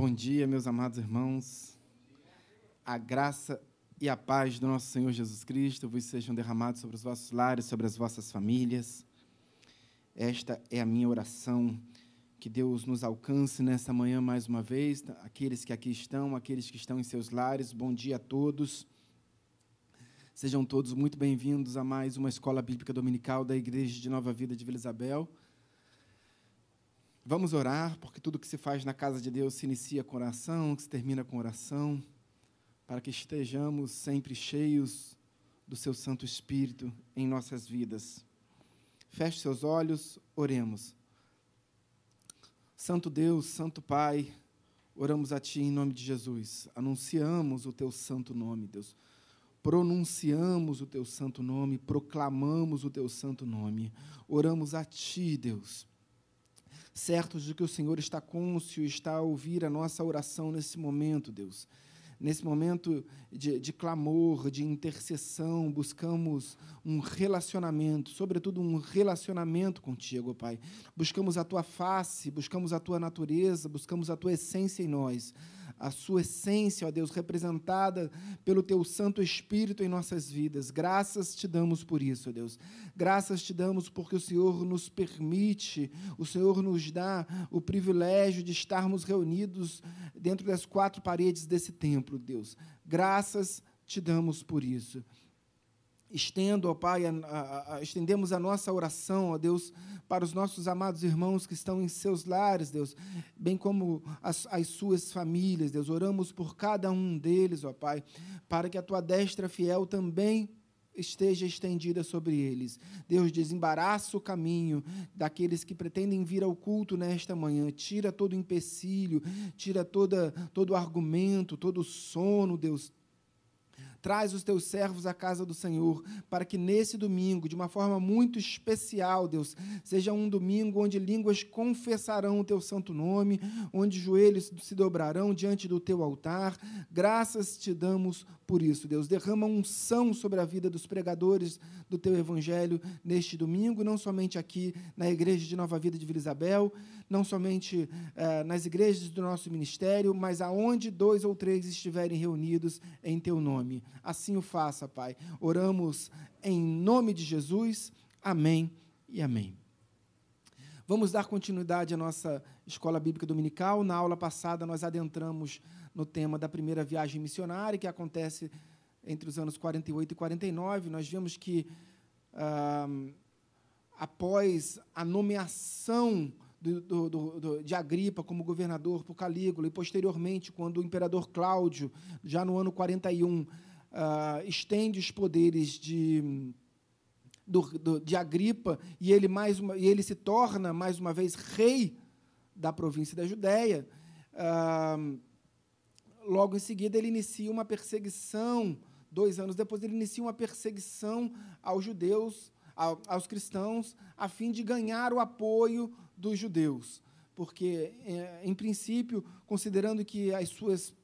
Bom dia, meus amados irmãos. A graça e a paz do nosso Senhor Jesus Cristo vos sejam derramados sobre os vossos lares, sobre as vossas famílias. Esta é a minha oração. Que Deus nos alcance nessa manhã mais uma vez. Aqueles que aqui estão, aqueles que estão em seus lares, bom dia a todos. Sejam todos muito bem-vindos a mais uma escola bíblica dominical da Igreja de Nova Vida de Vila Isabel. Vamos orar, porque tudo que se faz na casa de Deus se inicia com oração, que se termina com oração, para que estejamos sempre cheios do seu Santo Espírito em nossas vidas. Feche seus olhos, oremos. Santo Deus, Santo Pai, oramos a Ti em nome de Jesus. Anunciamos o Teu santo nome, Deus. Pronunciamos o Teu santo nome, proclamamos o Teu santo nome. Oramos a Ti, Deus certos de que o Senhor está cônscio, está a ouvir a nossa oração nesse momento, Deus. Nesse momento de, de, clamor, de intercessão, buscamos um relacionamento, sobretudo um relacionamento contigo, Pai. Buscamos a tua face, buscamos a tua natureza, buscamos a tua essência em nós a sua essência, ó Deus, representada pelo teu Santo Espírito em nossas vidas. Graças te damos por isso, ó Deus. Graças te damos porque o Senhor nos permite, o Senhor nos dá o privilégio de estarmos reunidos dentro das quatro paredes desse templo, Deus. Graças te damos por isso. Estendo, ó Pai, a, a, a, estendemos a nossa oração, ó Deus, para os nossos amados irmãos que estão em seus lares, Deus, bem como as, as suas famílias, Deus. Oramos por cada um deles, ó Pai, para que a tua destra fiel também esteja estendida sobre eles. Deus, desembaraça o caminho daqueles que pretendem vir ao culto nesta manhã. Tira todo empecilho, tira toda, todo argumento, todo sono, Deus Traz os teus servos à casa do Senhor, para que nesse domingo, de uma forma muito especial, Deus, seja um domingo onde línguas confessarão o teu santo nome, onde joelhos se dobrarão diante do teu altar. Graças te damos por isso, Deus. Derrama unção sobre a vida dos pregadores do teu evangelho neste domingo, não somente aqui na igreja de Nova Vida de Vila Isabel, não somente eh, nas igrejas do nosso ministério, mas aonde dois ou três estiverem reunidos em teu nome. Assim o faça, Pai. Oramos em nome de Jesus. Amém e amém. Vamos dar continuidade à nossa escola bíblica dominical. Na aula passada, nós adentramos no tema da primeira viagem missionária, que acontece entre os anos 48 e 49. Nós vimos que, ah, após a nomeação do, do, do, de Agripa como governador por Calígula, e posteriormente, quando o imperador Cláudio, já no ano 41, uh, estende os poderes de, de Agripa e ele, mais uma, e ele se torna, mais uma vez, rei da província da Judéia. Uh, logo em seguida, ele inicia uma perseguição. Dois anos depois, ele inicia uma perseguição aos judeus, aos cristãos, a fim de ganhar o apoio dos judeus. Porque, eh, em princípio, considerando que as suas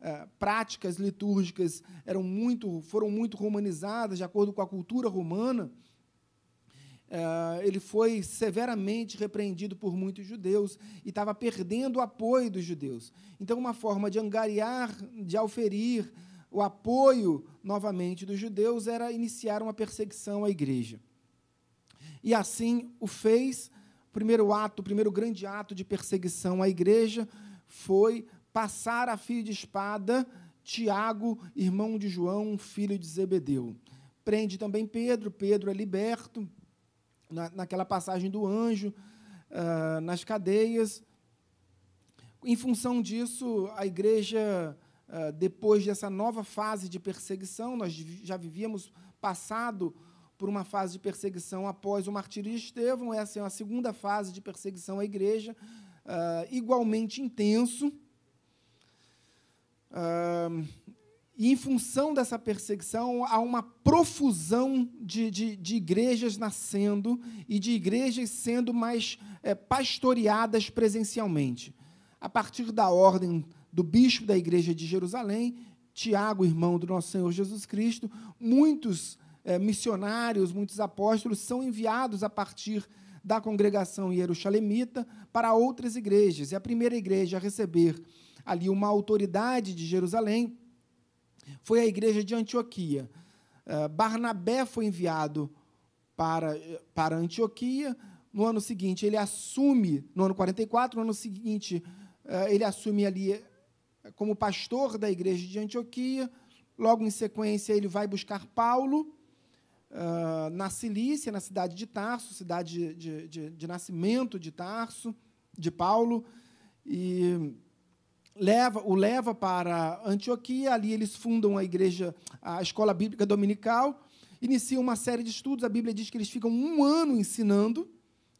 é, práticas litúrgicas eram muito, foram muito romanizadas, de acordo com a cultura romana, é, ele foi severamente repreendido por muitos judeus e estava perdendo o apoio dos judeus. Então, uma forma de angariar, de auferir o apoio novamente dos judeus era iniciar uma perseguição à igreja. E assim o fez. Primeiro ato, o primeiro grande ato de perseguição à igreja foi passar a fio de espada Tiago, irmão de João, filho de Zebedeu. Prende também Pedro, Pedro é liberto, na, naquela passagem do anjo, uh, nas cadeias. Em função disso, a igreja, uh, depois dessa nova fase de perseguição, nós já vivíamos passado por uma fase de perseguição após o martírio de Estevão, essa é a segunda fase de perseguição à igreja, uh, igualmente intenso e, em função dessa perseguição, há uma profusão de, de, de igrejas nascendo e de igrejas sendo mais é, pastoreadas presencialmente. A partir da ordem do bispo da igreja de Jerusalém, Tiago, irmão do nosso Senhor Jesus Cristo, muitos é, missionários, muitos apóstolos são enviados a partir da congregação jerusalemita para outras igrejas. E a primeira igreja a receber ali uma autoridade de Jerusalém, foi a igreja de Antioquia. Uh, Barnabé foi enviado para, para Antioquia. No ano seguinte, ele assume, no ano 44, no ano seguinte, uh, ele assume ali como pastor da igreja de Antioquia. Logo em sequência, ele vai buscar Paulo uh, na Cilícia, na cidade de Tarso, cidade de, de, de, de nascimento de Tarso, de Paulo, e leva, o leva para Antioquia. Ali eles fundam a igreja, a escola bíblica dominical, iniciam uma série de estudos. A Bíblia diz que eles ficam um ano ensinando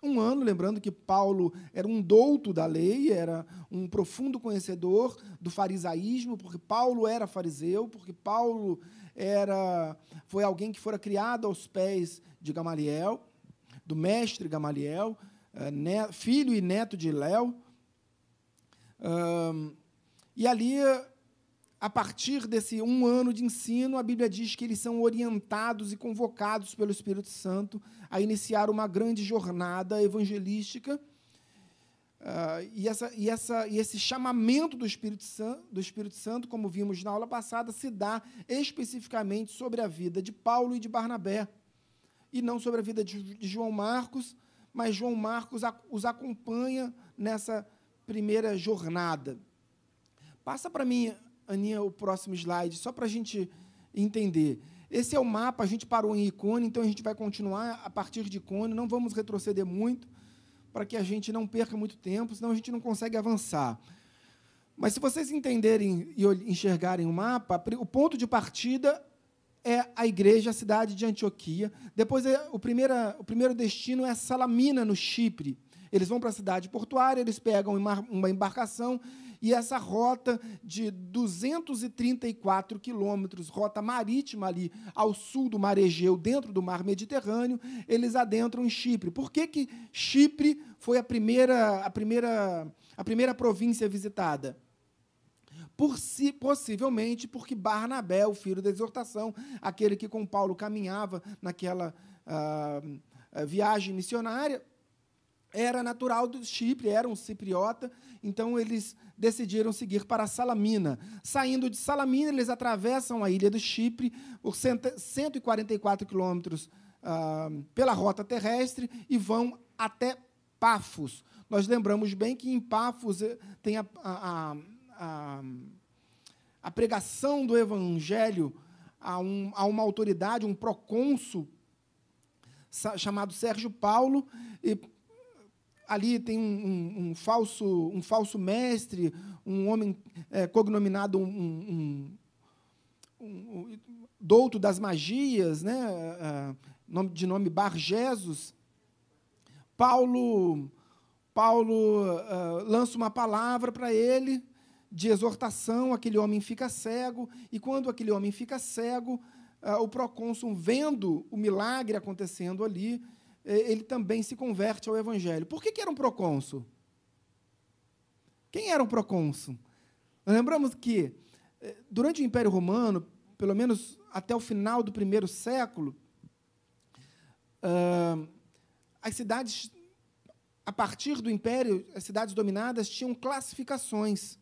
um ano, lembrando que Paulo era um douto da lei, era um profundo conhecedor do farisaísmo, porque Paulo era fariseu, porque Paulo era foi alguém que fora criado aos pés de Gamaliel, do mestre Gamaliel, eh, filho e neto de Léo. E ali a partir desse um ano de ensino, a Bíblia diz que eles são orientados e convocados pelo Espírito Santo a iniciar uma grande jornada evangelística. Uh, e, essa, e, essa, e esse chamamento do Espírito, Santo, do Espírito Santo, como vimos na aula passada, se dá especificamente sobre a vida de Paulo e de Barnabé, e não sobre a vida de, de João Marcos, mas João Marcos os acompanha nessa primeira jornada. Passa para mim Aninha, o próximo slide, só para a gente entender. Esse é o mapa, a gente parou em Icone, então a gente vai continuar a partir de Icone, não vamos retroceder muito, para que a gente não perca muito tempo, senão a gente não consegue avançar. Mas se vocês entenderem e enxergarem o mapa, o ponto de partida é a igreja, a cidade de Antioquia. Depois, é, o, primeira, o primeiro destino é Salamina, no Chipre. Eles vão para a cidade portuária, eles pegam uma embarcação e essa rota de 234 quilômetros, rota marítima ali ao sul do Mar Egeu, dentro do Mar Mediterrâneo, eles adentram em Chipre. Por que, que Chipre foi a primeira, a, primeira, a primeira província visitada? Por si, possivelmente porque Barnabé, o filho da exortação, aquele que com Paulo caminhava naquela uh, viagem missionária, era natural do Chipre, era um cipriota, então eles decidiram seguir para Salamina. Saindo de Salamina, eles atravessam a ilha do Chipre por 144 quilômetros ah, pela rota terrestre e vão até Pafos. Nós lembramos bem que em Pafos eh, tem a, a, a, a pregação do evangelho a, um, a uma autoridade, um procônsul chamado Sérgio Paulo, e ali tem um, um, um, falso, um falso mestre, um homem é, cognominado um, um, douto das magias, né, uh, de nome Bargesos. Paulo, Paulo uh, lança uma palavra para ele de exortação, aquele homem fica cego, e quando aquele homem fica cego, o procônsul, vendo o milagre acontecendo ali, ele também se converte ao Evangelho. Por que, que era um procônsul? Quem era um procônsul? lembramos que, eh, durante o Império Romano, pelo menos até o final do primeiro século, as cidades, a partir do Império, as cidades dominadas tinham classificações.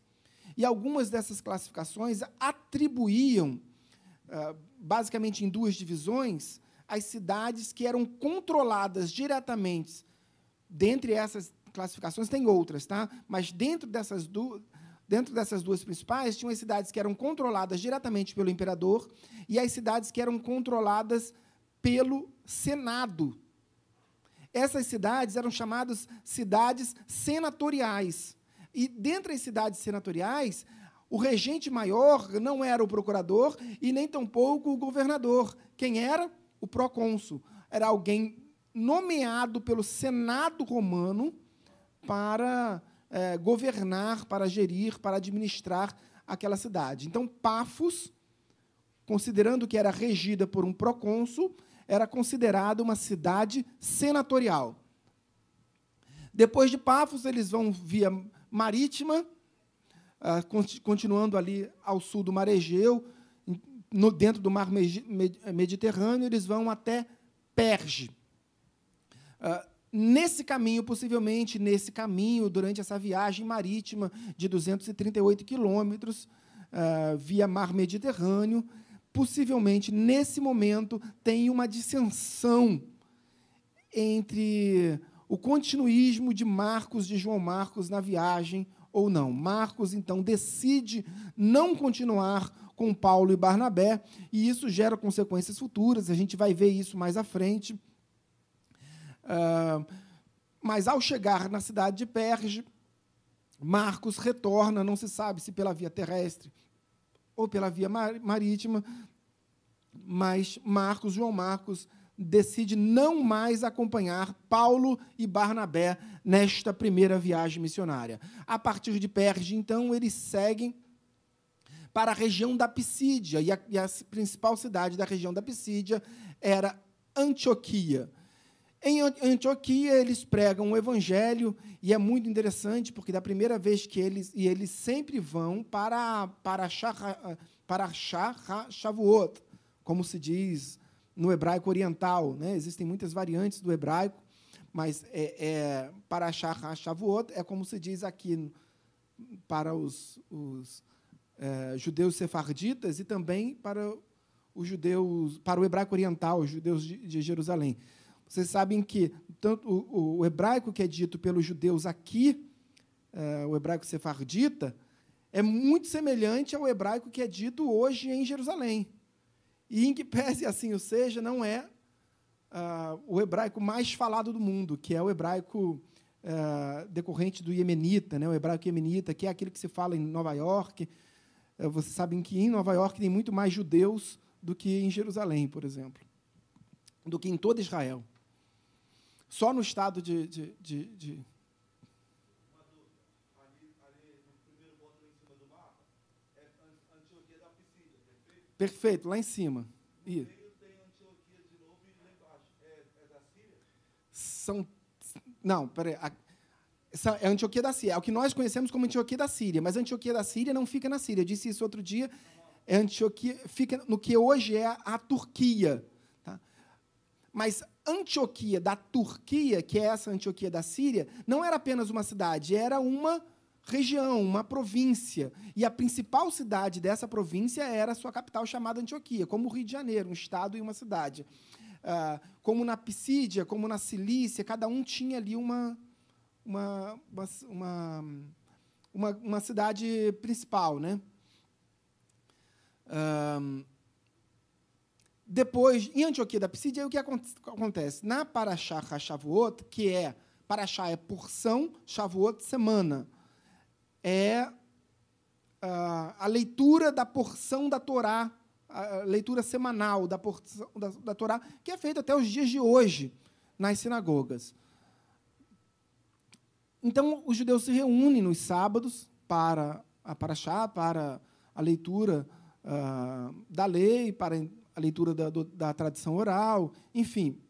E algumas dessas classificações atribuíam, basicamente em duas divisões, as cidades que eram controladas diretamente. Dentre essas classificações, tem outras, tá? mas dentro dessas, dentro dessas duas principais, tinham as cidades que eram controladas diretamente pelo imperador e as cidades que eram controladas pelo Senado. Essas cidades eram chamadas cidades senatoriais. E dentre as cidades senatoriais, o regente maior não era o procurador e nem tampouco o governador. Quem era? O procônsul era alguém nomeado pelo Senado romano para é, governar, para gerir, para administrar aquela cidade. Então, Pafos, considerando que era regida por um procônsul, era considerada uma cidade senatorial. Depois de Pafos, eles vão via marítima, ah, continuando ali ao sul do Mar Egeu, no, dentro do mar Mediterrâneo, eles vão até Perge. Uh, Nesse caminho, possivelmente nesse caminho, durante essa viagem marítima de 238 quilômetros, uh, via mar Mediterrâneo, possivelmente nesse momento tem uma dissensão entre o continuismo de Marcos, de João Marcos na viagem ou não. Marcos, então, decide não continuar com Paulo e Barnabé, e isso gera consequências futuras, a gente vai ver isso mais à frente. Uh, mas ao chegar na cidade de Perge, Marcos retorna, não se sabe se pela via terrestre ou pela via marítima, mas Marcos, João Marcos, decide não mais acompanhar Paulo e Barnabé nesta primeira viagem missionária. A partir de Perge, então, eles seguem para a região da Pisídia, e a, e a principal cidade da região da Pisídia era Antioquia. Em Antioquia, eles pregam o evangelho, e é muito interessante, porque da primeira vez que eles. E eles sempre vão para, para, para Shavuot, como se diz no hebraico oriental. Né? Existem muitas variantes do hebraico, mas é, é, para Shavuot é como se diz aqui para os, os é, judeus sefarditas e também para os judeus, para o hebraico oriental, os judeus de, de Jerusalém. Vocês sabem que tanto o, o, hebraico que é dito pelos judeus aqui, é, o hebraico sefardita, é muito semelhante ao hebraico que é dito hoje em Jerusalém. E em que pese assim o seja, não é uh, o hebraico mais falado do mundo, que é o hebraico uh, decorrente do iemenita, né? o hebraico iemenita, que é aquilo que se fala em Nova York. Uh, vocês sabem que em Nova York tem muito mais judeus do que em Jerusalém, por exemplo, do que em todo Israel. Só no estado de, de, de, de Perfeito, lá em cima. E... São. Não, peraí. É Antioquia da Síria. É o que nós conhecemos como Antioquia da Síria. Mas Antioquia da Síria não fica na Síria. Eu disse isso outro dia. É Antioquia, fica no que hoje é a Turquia. Tá? Mas Antioquia da Turquia, que é essa Antioquia da Síria, não era apenas uma cidade, era uma região, uma província. E a principal cidade dessa província era sua capital, chamada Antioquia, como o Rio de Janeiro, um estado e uma cidade. Ah, como na Pisídia, como na Cilícia, cada um tinha ali uma, uma, uma, uma, uma cidade principal. Né? depois, em Antioquia da Pisídia, o que acontece? Na Paraxá Shavuot, que é Paraxá é porção, Shavuot semana é a leitura da porção da Torá, a leitura semanal da porção da, da Torá, que é feita até os dias de hoje nas sinagogas. Então, os judeus se reúnem nos sábados para a paraxá, para a leitura uh, da lei, para a leitura da, do, da tradição oral, enfim.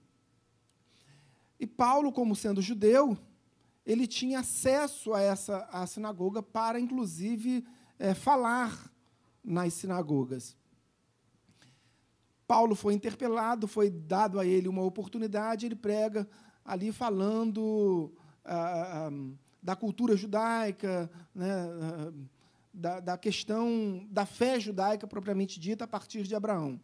E Paulo, como sendo judeu, ele tinha acesso a essa a sinagoga para, inclusive, é, falar nas sinagogas. Paulo foi interpelado, foi dado a ele uma oportunidade, ele prega ali falando da cultura judaica, né, da, da questão da fé judaica propriamente dita a partir de Abraão.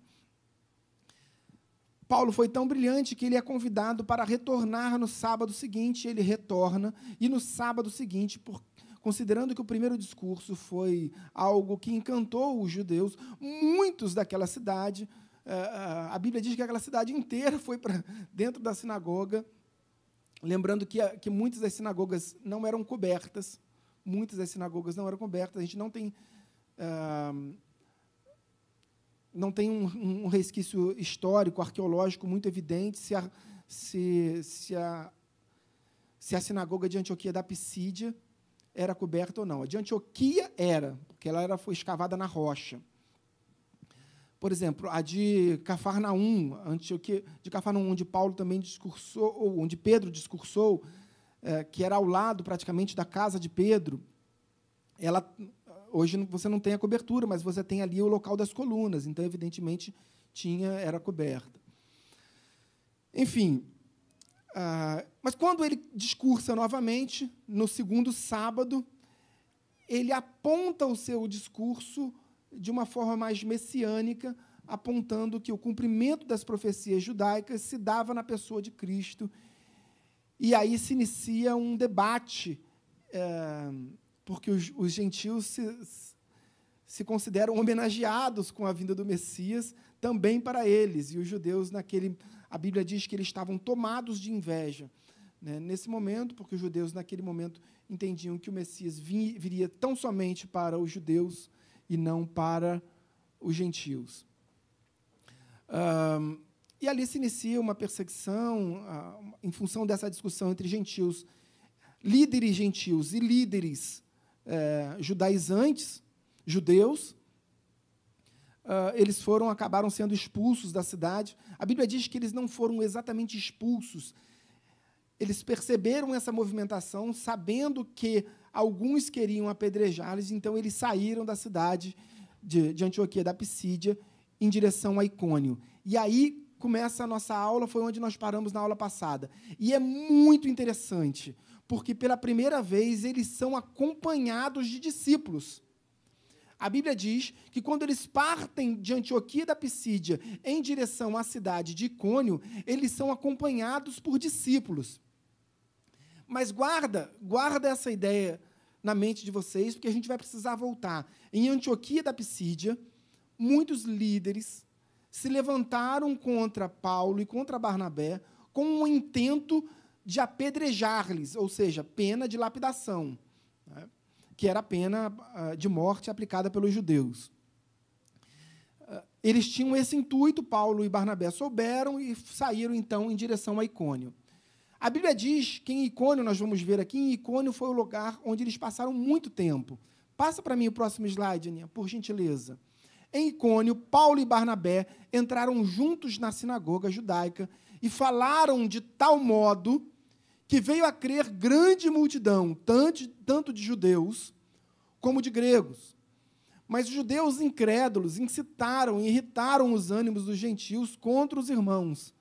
Paulo foi tão brilhante que ele é convidado para retornar no sábado seguinte, ele retorna, e no sábado seguinte, por, considerando que o primeiro discurso foi algo que encantou os judeus, muitos daquela cidade, eh, eh, a Bíblia diz que aquela cidade inteira foi para dentro da sinagoga, lembrando que, que muitas das sinagogas não eram cobertas, muitas das sinagogas não eram cobertas, a gente não tem. Uh, não tem um, um resquício histórico, arqueológico muito evidente se a, se, se, a, se a sinagoga de Antioquia da Pisídia era coberta ou não. A de Antioquia era, porque ela era, foi escavada na rocha. Por exemplo, a de Cafarnaum, de Cafarnaum, onde Paulo também discursou, ou onde Pedro discursou, é, que era ao lado praticamente da casa de Pedro, ela Hoje você não tem a cobertura, mas você tem ali o local das colunas, então, evidentemente, tinha era coberta. Enfim, Ah, mas quando ele discursa novamente, no segundo sábado, ele aponta o seu discurso de uma forma mais messiânica, apontando que o cumprimento das profecias judaicas se dava na pessoa de Cristo. E aí se inicia um debate, é, porque os, os gentios se, se consideram homenageados com a vinda do Messias, também para eles. E os judeus, naquele. A Bíblia diz que eles estavam tomados de inveja né, nesse momento, porque os judeus, naquele momento, entendiam que o Messias viria tão somente para os judeus e não para os gentios. Um, e ali se inicia uma perseguição, uh, em função dessa discussão entre gentios, líderes gentios e líderes uh, judaizantes, judeus, uh, eles foram acabaram sendo expulsos da cidade. A Bíblia diz que eles não foram exatamente expulsos. Eles perceberam essa movimentação, sabendo que alguns queriam apedrejá-los, então eles saíram da cidade de, de Antioquia da Pisídia em direção a Icônio. E aí começa a nossa aula, foi onde nós paramos na aula passada. E é muito interessante, porque pela primeira vez eles são acompanhados de discípulos. A Bíblia diz que quando eles partem de Antioquia da Pisídia em direção à cidade de Icônio, eles são acompanhados por discípulos. Mas guarda, guarda essa ideia na mente de vocês, porque a gente vai precisar voltar. Em Antioquia da Pisídia, muitos líderes se levantaram contra Paulo e contra Barnabé com o um intento de apedrejar-lhes, ou seja, pena de lapidação que era a pena ah, de morte aplicada pelos judeus. Ah, eles tinham esse intuito, Paulo e Barnabé souberam e saíram então em direção a Icônio. A Bíblia diz que em Icônio, nós vamos ver aqui, em Icônio foi o lugar onde eles passaram muito tempo. Passa para mim o próximo slide, Aninha, por gentileza. Em Icônio, Paulo e Barnabé entraram juntos na sinagoga judaica e falaram de tal modo que veio a crer grande multidão, tanto, tanto de judeus como de gregos. Mas os judeus incrédulos incitaram e irritaram os ânimos dos gentios contra os irmãos.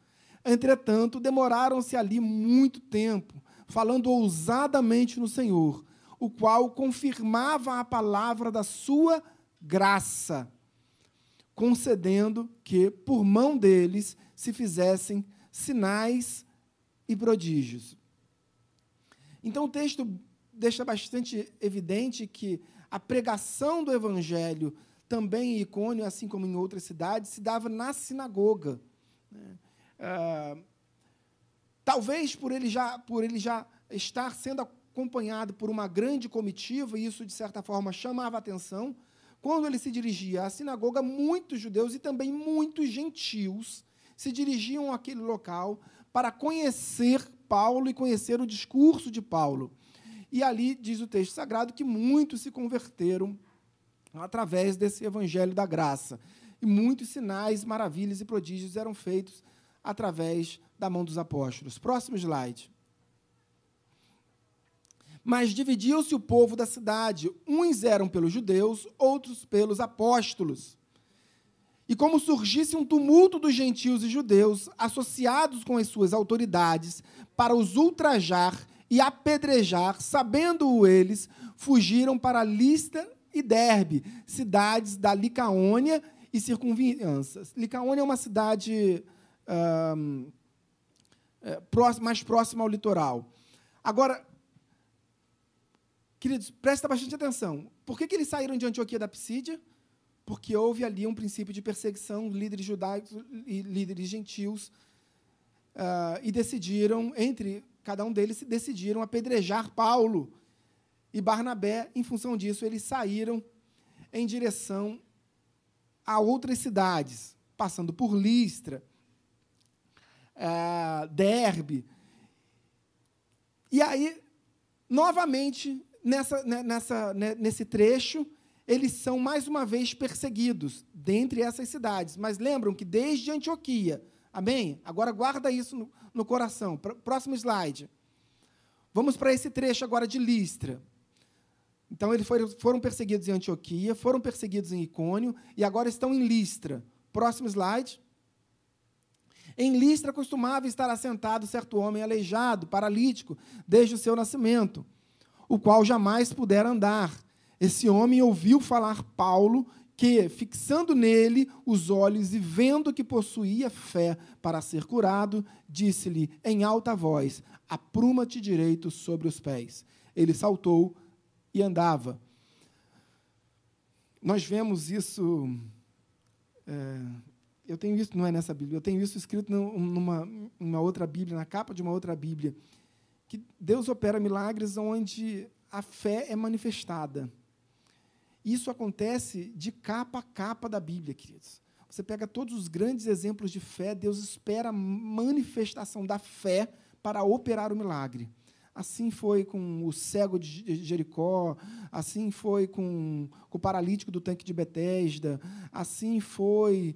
Entretanto, demoraram-se ali muito tempo, falando ousadamente no Senhor, o qual confirmava a palavra da sua graça, concedendo que, por mão deles, se fizessem sinais e prodígios. Então o texto deixa bastante evidente que a pregação do evangelho também em Icônio, assim como em outras cidades, se dava na sinagoga. Né? Ah, talvez por ele já por ele já estar sendo acompanhado por uma grande comitiva, e isso de certa forma chamava atenção, quando ele se dirigia à sinagoga, muitos judeus e também muitos gentios se dirigiam àquele local para conhecer Paulo e conhecer o discurso de Paulo. E ali diz o texto sagrado que muitos se converteram através desse evangelho da graça. E muitos sinais, maravilhas e prodígios eram feitos através da mão dos apóstolos. Próximo slide. Mas dividiu-se o povo da cidade. Uns eram pelos judeus, outros pelos apóstolos. E como surgisse um tumulto dos gentios e judeus, associados com as suas autoridades, para os ultrajar e apedrejar, sabendo-o eles, fugiram para Lista e Derbe, cidades da Licaônia e circunvianças. Licaônia é uma cidade é, mais próxima ao litoral. Agora, queridos, presta bastante atenção. Por que, que eles saíram de Antioquia da Psídia? porque houve ali um princípio de perseguição, líderes judaicos e líderes gentios, uh, e decidiram, entre cada um deles, decidiram apedrejar Paulo e Barnabé. Em função disso, eles saíram em direção a outras cidades, passando por Listra, Derbe. E aí, novamente, nessa, né, nessa, né, nesse trecho, eles são mais uma vez perseguidos dentre essas cidades. Mas lembram que desde Antioquia, amém? Agora guarda isso no, no coração. Próximo slide. Vamos para esse trecho agora de Listra. Então, eles foram, foram perseguidos em Antioquia, foram perseguidos em Icônio e agora estão em Listra. Próximo slide. Em Listra costumava estar assentado certo homem aleijado, paralítico, desde o seu nascimento, o qual jamais pudera andar. Esse homem ouviu falar Paulo, que, fixando nele os olhos e vendo que possuía fé para ser curado, disse-lhe em alta voz: Apruma-te direito sobre os pés. Ele saltou e andava. Nós vemos isso. É, eu tenho isso, não é nessa Bíblia, eu tenho isso escrito numa, numa outra Bíblia, na capa de uma outra Bíblia, que Deus opera milagres onde a fé é manifestada. Isso acontece de capa a capa da Bíblia, queridos. Você pega todos os grandes exemplos de fé, Deus espera a manifestação da fé para operar o milagre. Assim foi com o cego de Jericó, assim foi com, com o paralítico do tanque de Betesda, assim foi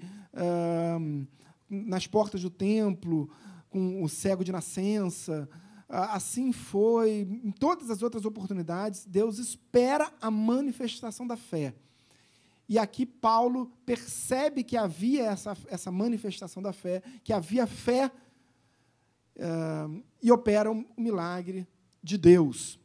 nas portas do templo, com o cego de nascença, assim foi em todas as outras oportunidades. Deus espera a manifestação da fé. E aqui Paulo percebe que havia essa, essa manifestação da fé, que havia fé e opera o milagre de Deus.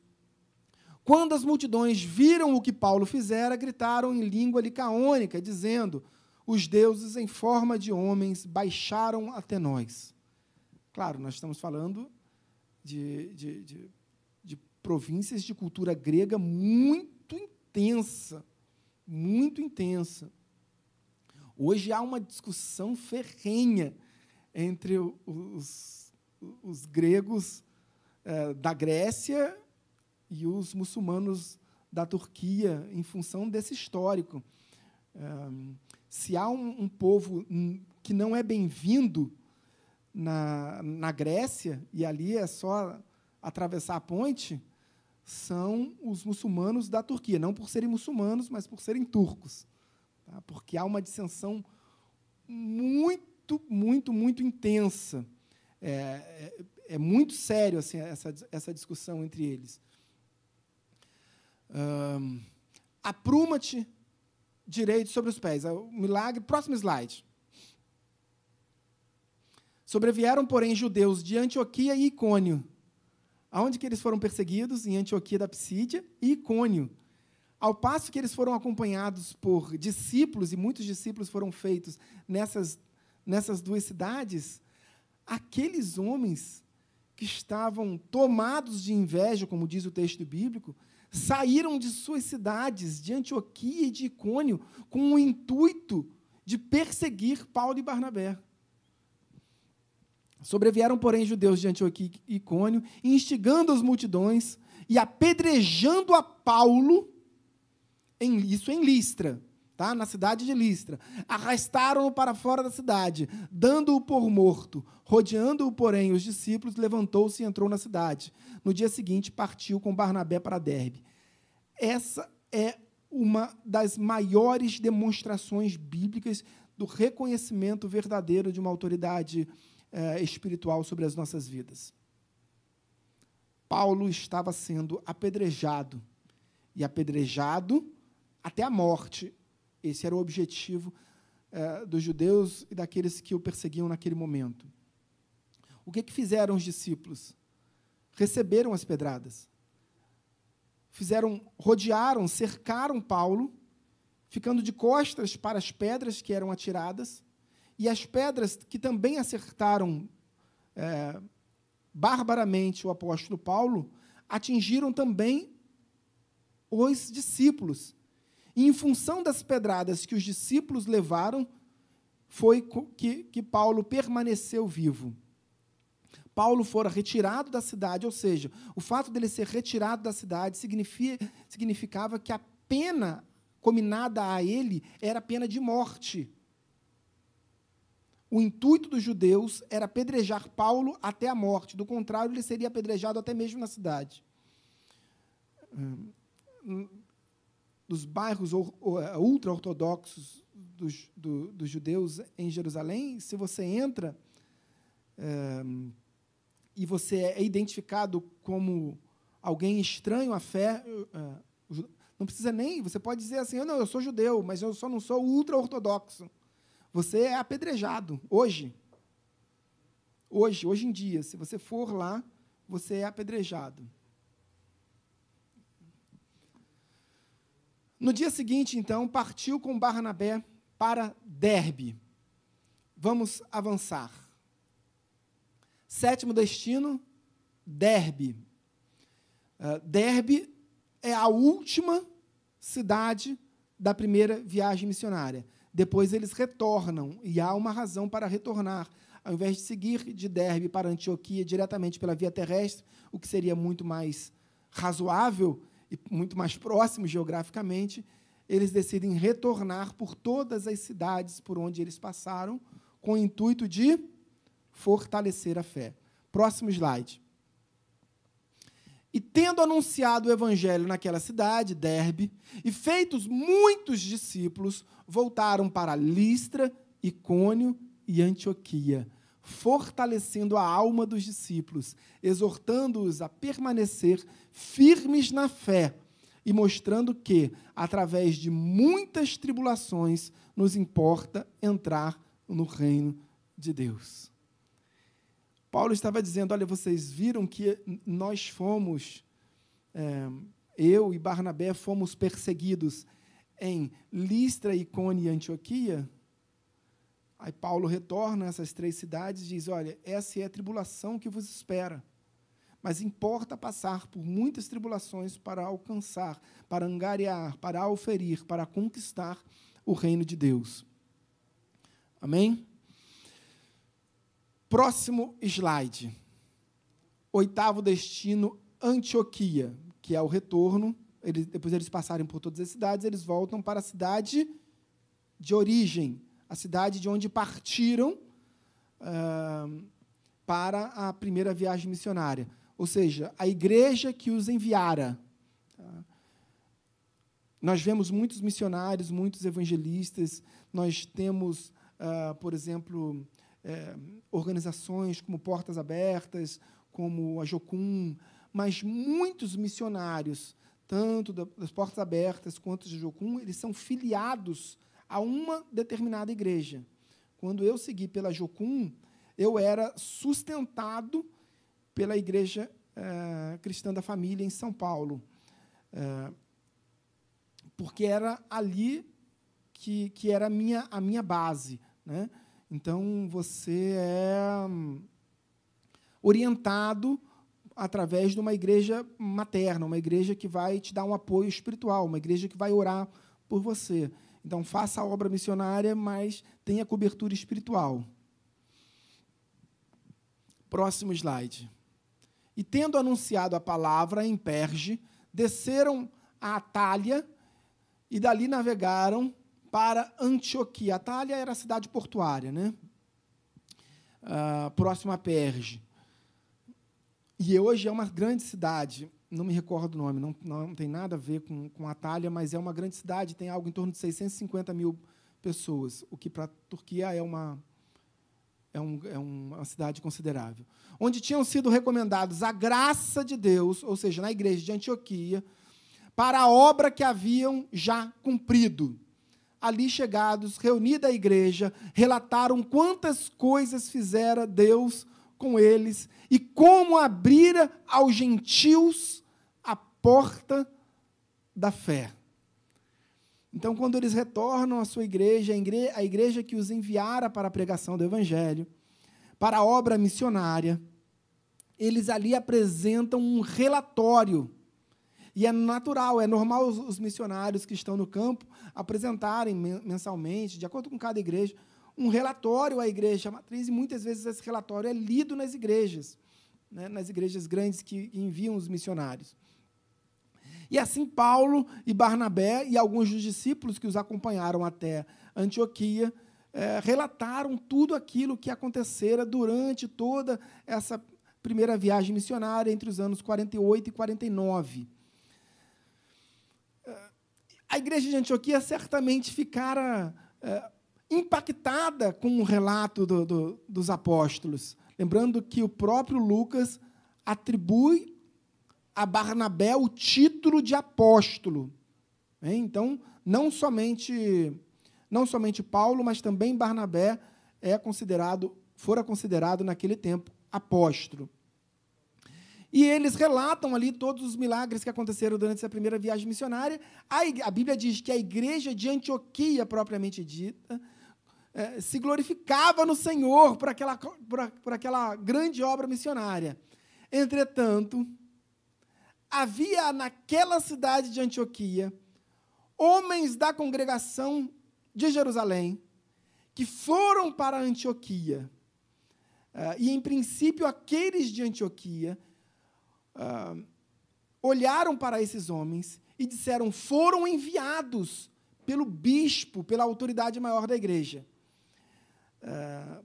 Quando as multidões viram o que Paulo fizera, gritaram em língua licaônica, dizendo: Os deuses em forma de homens baixaram até nós. Claro, nós estamos falando de, de, de, de províncias de cultura grega muito intensa, muito intensa. Hoje há uma discussão ferrenha entre os, os gregos eh, da Grécia e os muçulmanos da Turquia, em função desse histórico. Eh, se há um, um povo que não é bem-vindo na, na Grécia, e ali é só atravessar a ponte, são os muçulmanos da Turquia, não por serem muçulmanos, mas por serem turcos. Tá? Porque há uma dissensão muito, muito, muito intensa. É, é, é muito sério assim, essa, essa discussão entre eles. Um, Apruma-te direito sobre os pés. O milagre, próximo slide. Sobrevieram, porém, judeus de Antioquia e Icônio. Aonde que eles foram perseguidos? Em Antioquia da Psídia e Icônio. Ao passo que eles foram acompanhados por discípulos, e muitos discípulos foram feitos nessas, nessas duas cidades, aqueles homens que estavam tomados de inveja, como diz o texto bíblico, saíram de suas cidades, de Antioquia e de Icônio, com o intuito de perseguir Paulo e Barnabé. Sobrevieram, porém, judeus de Antioquia e Icônio, instigando as multidões e apedrejando a Paulo, em, isso em Listra, tá? na cidade de Listra. Arrastaram-no para fora da cidade, dando-o por morto. Rodeando-o, porém, os discípulos, levantou-se e entrou na cidade. No dia seguinte, partiu com Barnabé para Derbe. Essa é uma das maiores demonstrações bíblicas do reconhecimento verdadeiro de uma autoridade eh, espiritual sobre as nossas vidas. Paulo estava sendo apedrejado, e apedrejado até a morte esse era o objetivo é, dos judeus e daqueles que o perseguiam naquele momento. O que, que fizeram os discípulos? Receberam as pedradas. Fizeram, rodearam, cercaram Paulo, ficando de costas para as pedras que eram atiradas, e as pedras que também acertaram é, barbaramente o apóstolo Paulo, atingiram também os discípulos. E, em função das pedradas que os discípulos levaram, foi que, que Paulo permaneceu vivo. Paulo fora retirado da cidade, ou seja, o fato dele ser retirado da cidade significava que a pena combinada a ele era pena de morte. O intuito dos judeus era apedrejar Paulo até a morte, do contrário, ele seria apedrejado até mesmo na cidade. Dos bairros é, ultra-ortodoxos dos, do, dos, judeus em Jerusalém, se você entra é, e você é identificado como alguém estranho à fé, é, não precisa nem, você pode dizer assim, não, eu sou judeu, mas eu só não sou ultra-ortodoxo. Você é apedrejado hoje. Hoje, hoje em dia, se você for lá, você é apedrejado. No dia seguinte, então, partiu com Barnabé para Derbe. Vamos avançar. Sétimo destino, Derbe. Uh, Derbe é a última cidade da primeira viagem missionária. Depois eles retornam, e há uma razão para retornar. Ao invés de seguir de Derbe para Antioquia diretamente pela via terrestre, o que seria muito mais razoável, e muito mais próximos geograficamente, eles decidem retornar por todas as cidades por onde eles passaram, com o intuito de fortalecer a fé. Próximo slide. E tendo anunciado o evangelho naquela cidade, Derbe, e feitos muitos discípulos, voltaram para Listra, Icônio e Antioquia, fortalecendo a alma dos discípulos, exortando-os a permanecer firmes na fé e mostrando que, através de muitas tribulações, nos importa entrar no reino de Deus. Paulo estava dizendo: olha, vocês viram que nós fomos, é, eu e Barnabé fomos perseguidos em Listra, Icônia e Antioquia? Aí Paulo retorna a essas três cidades e diz: Olha, essa é a tribulação que vos espera. Mas importa passar por muitas tribulações para alcançar, para angariar, para auferir, para conquistar o reino de Deus. Amém? Próximo slide. Oitavo destino, Antioquia, que é o retorno. Eles, depois eles passarem por todas as cidades, eles voltam para a cidade de origem, a cidade de onde partiram uh, para a primeira viagem missionária. Ou seja, a igreja que os enviara. Tá? Nós vemos muitos missionários, muitos evangelistas, nós temos, uh, por exemplo, eh, organizações como Portas Abertas, como a Jocum, mas muitos missionários, tanto das Portas Abertas quanto da Jocum, eles são filiados a uma determinada igreja. Quando eu segui pela Jocum, eu era sustentado pela Igreja eh, Cristã da Família em São Paulo, eh, porque era ali que, que era a minha, a minha base. Né? Então, você é hum, orientado através de uma igreja materna, uma igreja que vai te dar um apoio espiritual, uma igreja que vai orar por você. Então, faça a obra missionária, mas tenha cobertura espiritual. Próximo slide. E tendo anunciado a palavra em Perge, desceram a Atália e dali navegaram para Antioquia. Atália era a cidade portuária, né? Uh, próximo a Perge. E hoje é uma grande cidade não me recordo o nome, não, não tem nada a ver com, com Atalha, mas é uma grande cidade, tem algo em torno de 650 mil pessoas, o que para a Turquia é uma, é, um, é uma cidade considerável. Onde tinham sido recomendados a graça de Deus, ou seja, na igreja de Antioquia, para a obra que haviam já cumprido. Ali chegados, reunida a igreja, relataram quantas coisas fizera Deus com eles e como abrira aos gentios a porta da fé. Então, quando eles retornam à sua igreja, a igreja que os enviara para a pregação do Evangelho, para a obra missionária, eles ali apresentam um relatório. E é natural, é normal os missionários que estão no campo apresentarem mensalmente, de acordo com cada igreja, um relatório à igreja matriz, e muitas vezes esse relatório é lido nas igrejas, né, nas igrejas grandes que enviam os missionários. E assim Paulo e Barnabé e alguns dos discípulos que os acompanharam até Antioquia é, relataram tudo aquilo que acontecera durante toda essa primeira viagem missionária entre os anos 48 e 49. É, a igreja de Antioquia certamente ficara é, impactada com o relato do, do, dos apóstolos. Lembrando que o próprio Lucas atribui a Barnabé o título de apóstolo. Então, não somente, não somente Paulo, mas também Barnabé é considerado fora considerado naquele tempo apóstolo. E eles relatam ali todos os milagres que aconteceram durante essa primeira viagem missionária. A, Bíblia diz que a igreja de Antioquia, propriamente dita, é, se glorificava no Senhor por aquela, por, por aquela grande obra missionária. Entretanto, havia naquela cidade de Antioquia homens da congregação de Jerusalém que foram para Antioquia. Uh, e, em princípio, aqueles de Antioquia uh, olharam para esses homens e disseram: foram enviados pelo bispo, pela autoridade maior da igreja. Uh,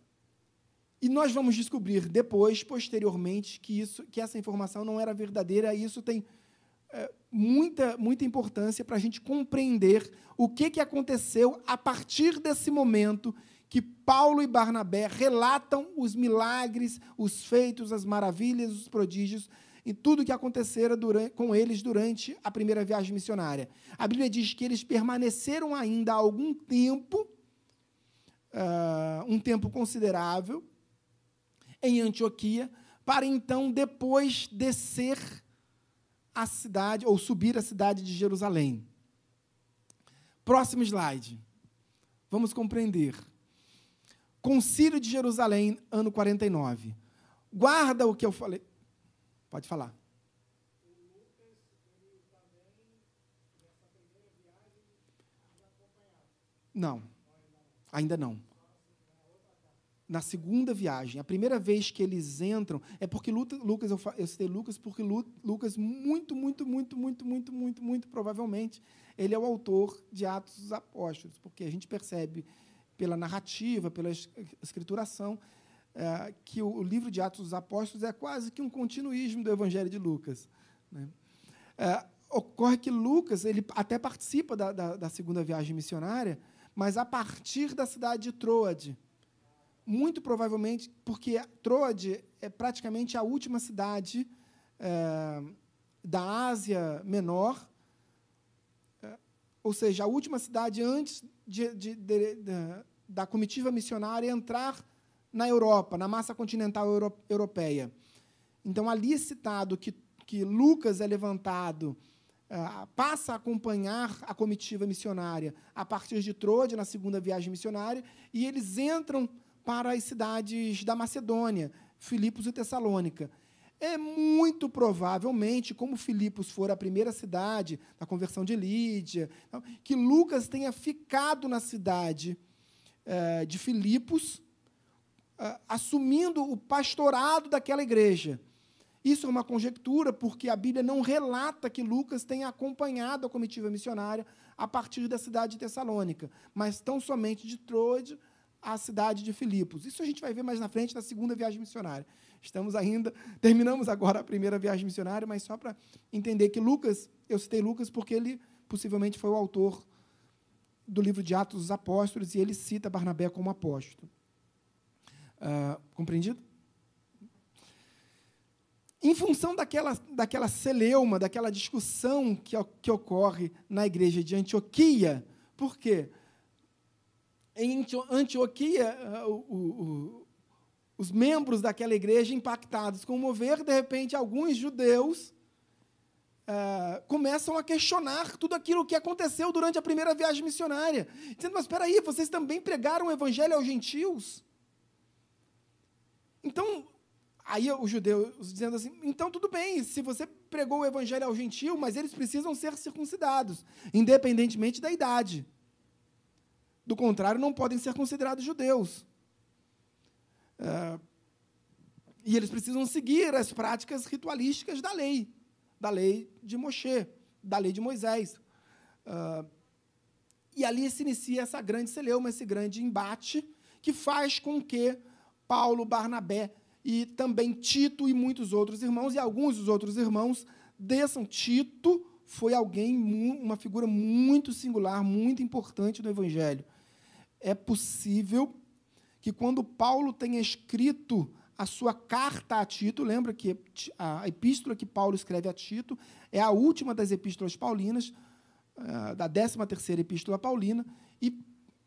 e nós vamos descobrir depois, posteriormente, que, isso, que essa informação não era verdadeira, e isso tem é, muita, muita importância para a gente compreender o que, que aconteceu a partir desse momento que Paulo e Barnabé relatam os milagres, os feitos, as maravilhas, os prodígios e tudo que acontecera durante, com eles durante a primeira viagem missionária. A Bíblia diz que eles permaneceram ainda algum tempo, uh, um tempo considerável, em Antioquia, para então depois descer a cidade, ou subir a cidade de Jerusalém. Próximo slide. Vamos compreender. Concílio de Jerusalém, ano 49. Guarda o que eu falei. Pode falar. Não, ainda não. Na segunda viagem, a primeira vez que eles entram, é porque Lucas, eu, eu citei Lucas, porque Lucas, muito, muito, muito, muito, muito, muito, muito provavelmente, ele é o autor de Atos dos Apóstolos, porque a gente percebe pela narrativa, pela escrituração, é, que o, livro de Atos dos Apóstolos é quase que um continuísmo do Evangelho de Lucas. Né? É, ocorre que Lucas ele até participa da, da, da, segunda viagem missionária, mas a partir da cidade de Troade. Muito provavelmente porque Troade é praticamente a última cidade é, da Ásia Menor, é, ou seja, a última cidade antes de, de, de, da comitiva missionária entrar na Europa, na massa continental euro, europeia. Então, ali é citado que, que Lucas é levantado, passa a acompanhar a comitiva missionária a partir de Troade, na segunda viagem missionária, e eles entram para as cidades da Macedônia, Filipos e Tessalônica. É muito provavelmente, como Filipos for a primeira cidade da conversão de Lídia, que Lucas tenha ficado na cidade uh, de Filipos, uh, assumindo o pastorado daquela igreja. Isso é uma conjectura, porque a Bíblia não relata que Lucas tenha acompanhado a comitiva missionária a partir da cidade de Tessalônica, mas tão somente de Troade à cidade de Filipos. Isso a gente vai ver mais na frente na segunda viagem missionária. Estamos ainda, terminamos agora a primeira viagem missionária, mas só para entender que Lucas, eu citei Lucas porque ele possivelmente foi o autor do livro de Atos dos Apóstolos e ele cita Barnabé como apóstolo. Uh, compreendido? Em função daquela, daquela celeuma, daquela discussão que, que ocorre na igreja de Antioquia, por quê? Em Antioquia, uh, o, o, os membros daquela igreja, impactados com o mover, de repente, alguns judeus uh, começam a questionar tudo aquilo que aconteceu durante a primeira viagem missionária, dizendo: Mas espera aí, vocês também pregaram o evangelho aos gentios? Então, aí os judeus dizendo assim: então tudo bem, se você pregou o evangelho ao gentil, mas eles precisam ser circuncidados, independentemente da idade. Do contrário, não podem ser considerados judeus. É, e eles precisam seguir as práticas ritualísticas da lei, da lei de Moshe, da lei de Moisés. Uh, e ali se inicia essa grande celeuma, esse grande embate, que faz com que Paulo, Barnabé e também Tito e muitos outros irmãos, e alguns dos outros irmãos desçam. Tito foi alguém, uma figura muito singular, muito importante no Evangelho. É possível que quando Paulo tenha escrito a sua carta a Tito, lembra que a epístola que Paulo escreve a Tito é a última das epístolas paulinas, eh, da 13 terceira epístola paulina, e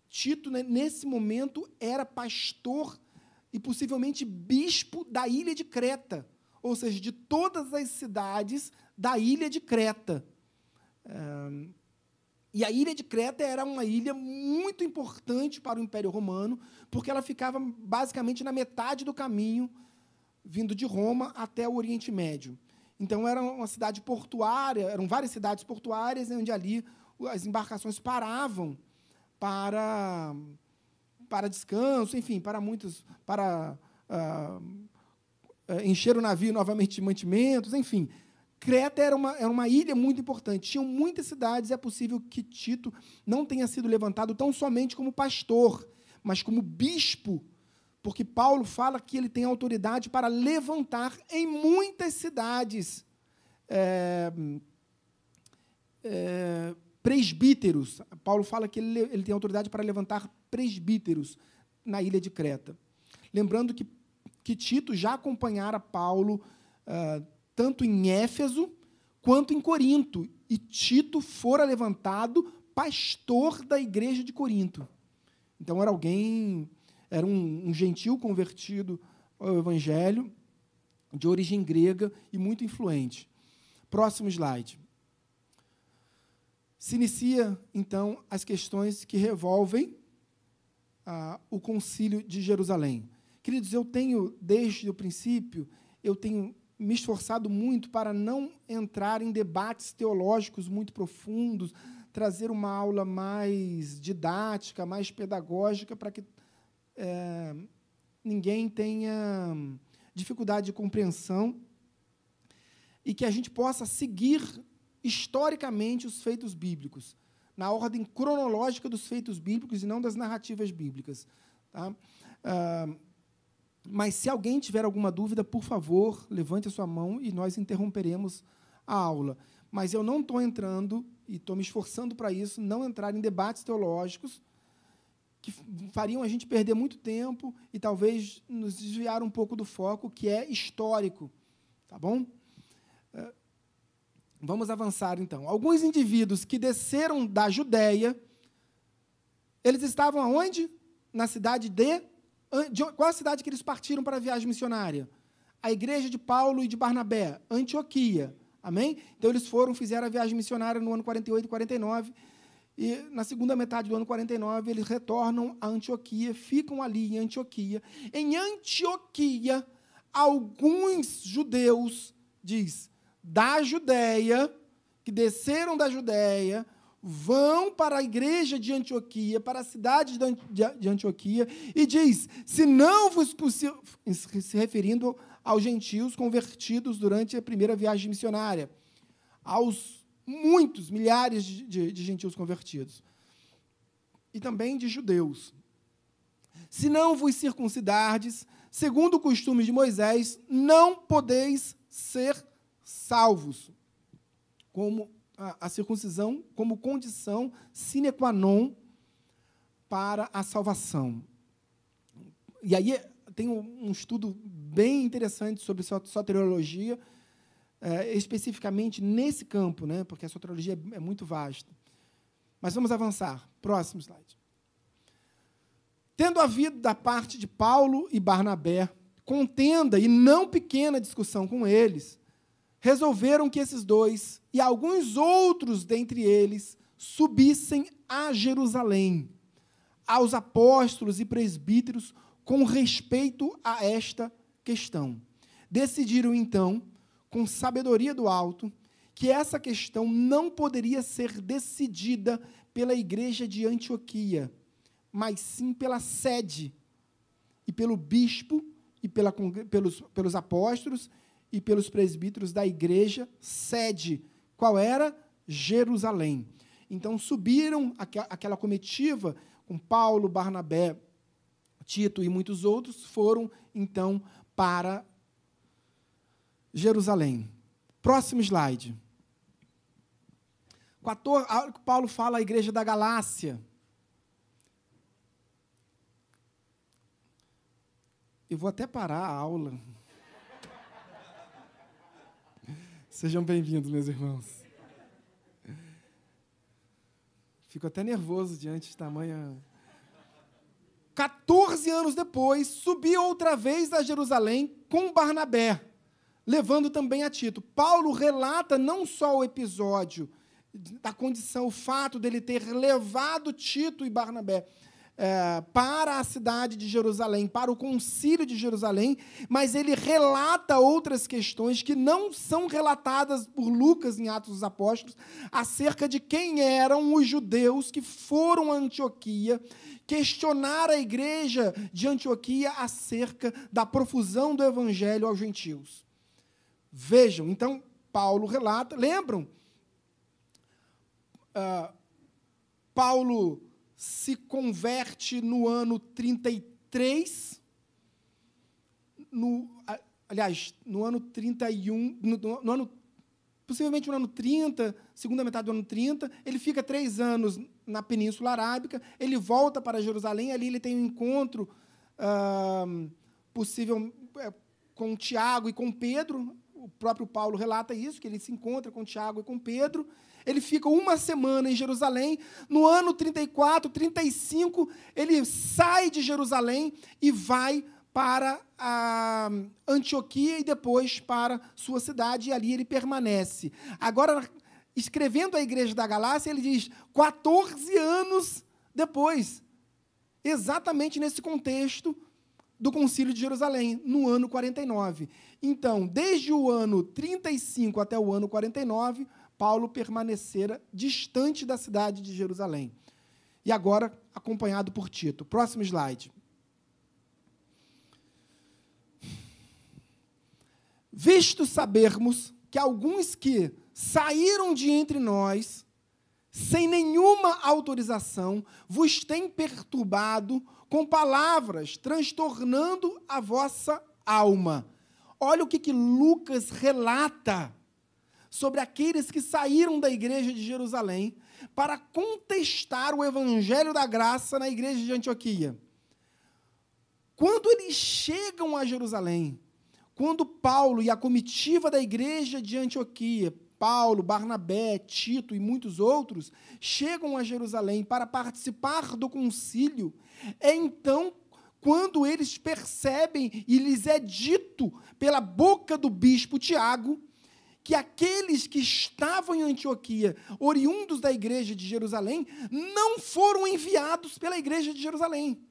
Tito, nesse momento, era pastor e possivelmente bispo da ilha de Creta, ou seja, de todas as cidades da ilha de Creta. E a ilha de Creta era uma ilha muito importante para o Império Romano, porque ela ficava basicamente na metade do caminho vindo de Roma até o Oriente Médio. Então era uma cidade portuária, eram várias cidades portuárias onde ali as embarcações paravam para para descanso, enfim, para muitos, para uh, encher o navio novamente de mantimentos, enfim. Creta era uma, era uma ilha muito importante. Tinham muitas cidades. É possível que Tito não tenha sido levantado tão somente como pastor, mas como bispo porque Paulo fala que ele tem autoridade para levantar em muitas cidades é, é, presbíteros. Paulo fala que ele, ele tem autoridade para levantar presbíteros na ilha de Creta. Lembrando que, que Tito já acompanhara Paulo uh, tanto em Éfeso quanto em Corinto. E Tito fora levantado pastor da igreja de Corinto. Então era alguém era um, um gentil convertido ao Evangelho, de origem grega e muito influente. Próximo slide. Se inicia, então, as questões que revolvem ah, o concílio de Jerusalém. Queridos, eu tenho, desde o princípio, eu tenho me esforçado muito para não entrar em debates teológicos muito profundos, trazer uma aula mais didática, mais pedagógica, para que é, ninguém tenha dificuldade de compreensão e que a gente possa seguir historicamente os feitos bíblicos, na ordem cronológica dos feitos bíblicos e não das narrativas bíblicas. Tá? Mas se alguém tiver alguma dúvida, por favor, levante a sua mão e nós interromperemos a aula. Mas eu não estou entrando, e estou me esforçando para isso, não entrar em debates teológicos, que fariam a gente perder muito tempo e talvez nos desviar um pouco do foco, que é histórico. Tá bom? Vamos avançar então. Alguns indivíduos que desceram da Judéia, eles estavam aonde? Na cidade de, de qual a cidade que eles partiram para a viagem missionária? A igreja de Paulo e de Barnabé, Antioquia. Amém? Então eles foram, fizeram a viagem missionária no ano 48 e 49 e na segunda metade do ano 49, eles retornam a Antioquia, ficam ali em Antioquia. Em Antioquia, alguns judeus, diz, da Judéia, que desceram da Judéia, vão para a igreja de Antioquia, para a cidade de Antioquia, e diz: se não vos se referindo aos gentios convertidos durante a primeira viagem missionária, aos muitos, milhares de, de, de gentios convertidos. E também de judeus. Se não vos circuncidardes, segundo o costume de Moisés, não podeis ser salvos. Como a, a circuncisão como condição sine qua non para a salvação. E aí tem um, estudo bem interessante sobre soteriologia, é, especificamente nesse campo, né, porque a soteriologia é, é muito vasta. Mas vamos avançar. Próximo slide. Tendo havido da parte de Paulo e Barnabé contenda e não pequena discussão com eles, resolveram que esses dois e alguns outros dentre eles subissem a Jerusalém, aos apóstolos e presbíteros, com respeito a esta questão. Decidiram, então, com sabedoria do alto, que essa questão não poderia ser decidida pela igreja de Antioquia, mas sim pela sede, e pelo bispo, e pela, pelos, pelos apóstolos e pelos presbíteros da igreja sede. Qual era? Jerusalém. Então subiram aquela comitiva com Paulo, Barnabé, Tito e muitos outros, foram então para Jerusalém. Próximo slide. 14, Paulo fala à igreja da Galácia. Eu vou até parar a aula. Sejam bem-vindos, meus irmãos. Fico até nervoso diante de tamanha. 14 14 anos depois, subi outra vez a Jerusalém com Barnabé, levando também a Tito. Paulo relata não só o episódio da condição, o fato dele ter levado Tito e Barnabé é, para a cidade de Jerusalém, para o concílio de Jerusalém, mas ele relata outras questões que não são relatadas por Lucas em Atos dos Apóstolos, acerca de quem eram os judeus que foram a Antioquia questionar a igreja de Antioquia acerca da profusão do evangelho aos gentios. Vejam, então, Paulo relata, lembram? Uh, Paulo se converte no ano 33, no, aliás, no ano 31, no, no ano, possivelmente no ano 30, segunda metade do ano 30, ele fica três anos na Península Arábica, ele volta para Jerusalém, ali ele tem um encontro ah, possível é, com Tiago e com Pedro, o próprio Paulo relata isso, que ele se encontra com Tiago e com Pedro, ele fica uma semana em Jerusalém. No ano 34, 35, ele sai de Jerusalém e vai para a Antioquia e depois para sua cidade, e ali ele permanece. Agora, escrevendo a igreja da Galácia, ele diz 14 anos depois, exatamente nesse contexto do Concílio de Jerusalém, no ano 49. Então, desde o ano 35 até o ano 49, Paulo permanecera distante da cidade de Jerusalém. E agora acompanhado por Tito. Próximo slide. Visto sabermos que alguns que saíram de entre nós, sem nenhuma autorização, vos têm perturbado com palavras, transtornando a vossa alma. Olha o que, que Lucas relata sobre aqueles que saíram da igreja de Jerusalém para contestar o evangelho da graça na igreja de Antioquia. Quando eles chegam a Jerusalém, quando Paulo e a comitiva da igreja de Antioquia, Paulo, Barnabé, Tito e muitos outros, chegam a Jerusalém para participar do concílio, é então quando eles percebem e lhes é dito pela boca do bispo Tiago que aqueles que estavam em Antioquia, oriundos da igreja de Jerusalém, não foram enviados pela igreja de Jerusalém.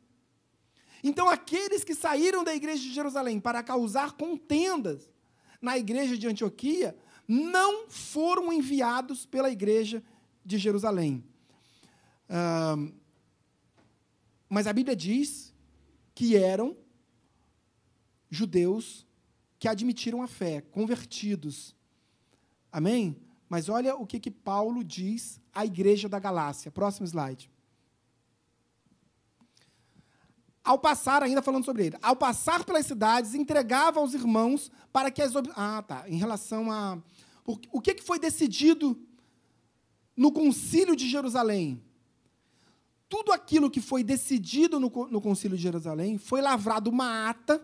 Então, aqueles que saíram da igreja de Jerusalém para causar contendas na igreja de Antioquia, não foram enviados pela igreja de Jerusalém. mas a Bíblia diz que eram judeus que admitiram a fé, convertidos, Amém? Mas olha o que, que Paulo diz à igreja da Galácia. Próximo slide. Ao passar, ainda falando sobre ele, ao passar pelas cidades, entregava aos irmãos para que as. Ah, tá. Em relação a. O que, que foi decidido no concílio de Jerusalém? Tudo aquilo que foi decidido no, no concílio de Jerusalém foi lavrado uma ata,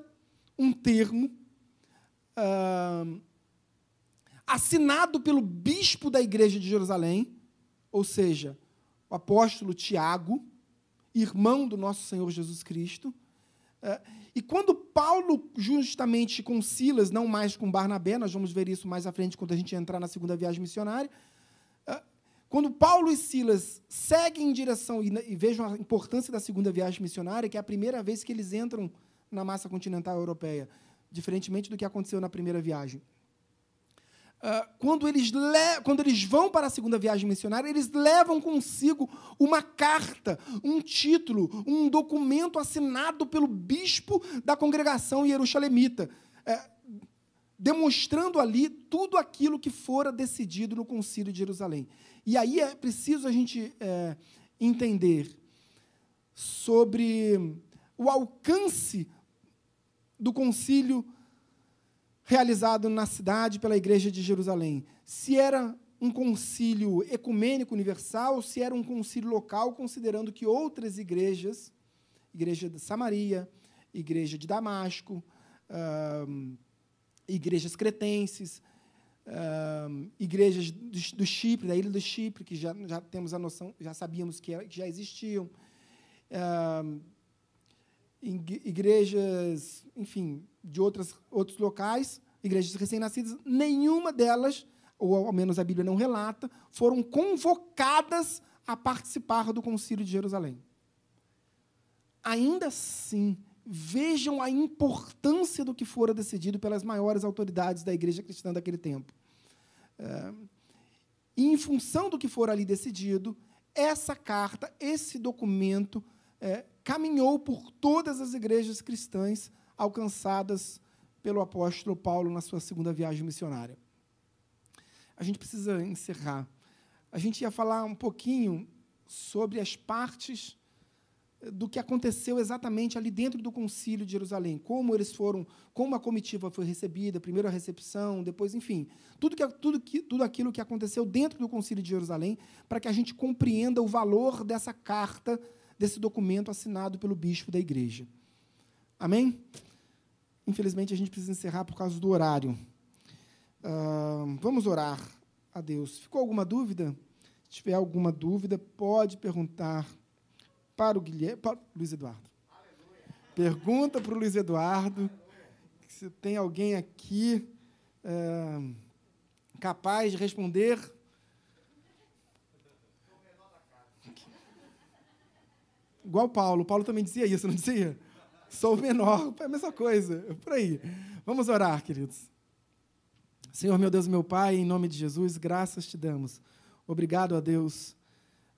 um termo. Uh, assinado pelo bispo da igreja de Jerusalém, ou seja, o apóstolo Tiago, irmão do nosso Senhor Jesus Cristo. É, e quando Paulo, justamente com Silas, não mais com Barnabé, nós vamos ver isso mais à frente quando a gente entrar na segunda viagem missionária. É, quando Paulo e Silas seguem em direção, e vejam a importância da segunda viagem missionária, que é a primeira vez que eles entram na massa continental europeia, diferentemente do que aconteceu na primeira viagem. Uh, quando, eles quando eles vão para a segunda viagem missionária, eles levam consigo uma carta, um título, um documento assinado pelo bispo da congregação Jerusalemita, é, demonstrando ali tudo aquilo que fora decidido no concílio de Jerusalém. E aí é preciso a gente é, entender sobre o alcance do concílio realizado na cidade pela Igreja de Jerusalém. Se era um concílio ecumênico universal, se era um concílio local, considerando que outras igrejas, igreja de Samaria, igreja de Damasco, igrejas cretenses, igrejas do, do, Chipre, da ilha do Chipre, que já, já temos a noção, já sabíamos que, que já existiam, igrejas, enfim, de outras, outros locais, igrejas recém-nascidas, nenhuma delas, ou ao menos a Bíblia não relata, foram convocadas a participar do Concílio de Jerusalém. Ainda assim, vejam a importância do que fora decidido pelas maiores autoridades da igreja cristã daquele tempo. É, e, em função do que for ali decidido, essa carta, esse documento, é, caminhou por todas as igrejas cristãs alcançadas pelo apóstolo Paulo na sua segunda viagem missionária. A gente precisa encerrar. A gente ia falar um pouquinho sobre as partes do que aconteceu exatamente ali dentro do concílio de Jerusalém, como eles foram, como a comitiva foi recebida, primeiro a recepção, depois, enfim, tudo, que, tudo, que, tudo aquilo que aconteceu dentro do concílio de Jerusalém, para que a gente compreenda o valor dessa carta, desse documento assinado pelo bispo da igreja. Amém? Infelizmente, a gente precisa encerrar por causa do horário. Uh, vamos orar a Deus. Ficou alguma dúvida? Se tiver alguma dúvida, pode perguntar para o Guilherme, para o Luiz Eduardo. Aleluia. Pergunta para o Luiz Eduardo se tem alguém aqui capaz de responder. Igual Paulo. Paulo também dizia isso, não dizia? Sou menor. É a mesma coisa. Por aí. Vamos orar, queridos. Senhor, meu Deus, meu Pai, em nome de Jesus, graças te damos. Obrigado a Deus.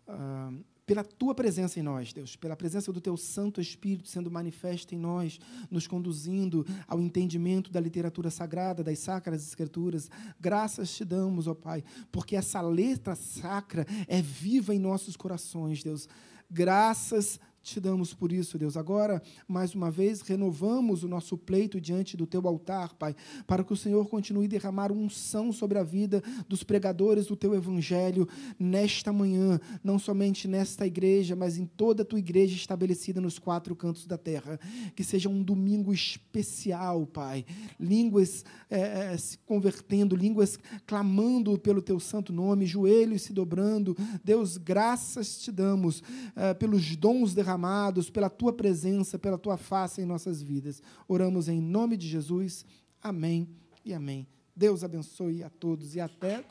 Uh, pela tua presença em nós, Deus, pela presença do teu Santo Espírito sendo manifesta em nós, nos conduzindo ao entendimento da literatura sagrada, das sacras escrituras. Graças te damos, ó Pai, porque essa letra sacra é viva em nossos corações, Deus. Graças te damos por isso, Deus. Agora, mais uma vez, renovamos o nosso pleito diante do teu altar, Pai, para que o Senhor continue a derramar unção sobre a vida dos pregadores do teu evangelho nesta manhã, não somente nesta igreja, mas em toda a tua igreja estabelecida nos quatro cantos da terra. Que seja um domingo especial, Pai. Línguas é, se convertendo, línguas clamando pelo teu santo nome, joelhos se dobrando. Deus, graças te damos é, pelos dons derramados derramados pela tua presença, pela tua face em nossas vidas. Oramos em nome de Jesus. Amém e amém. Deus abençoe a todos e até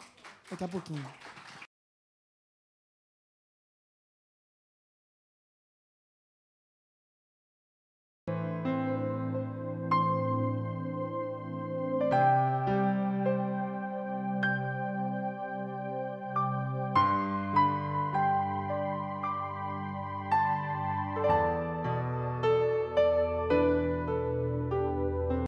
daqui a pouquinho.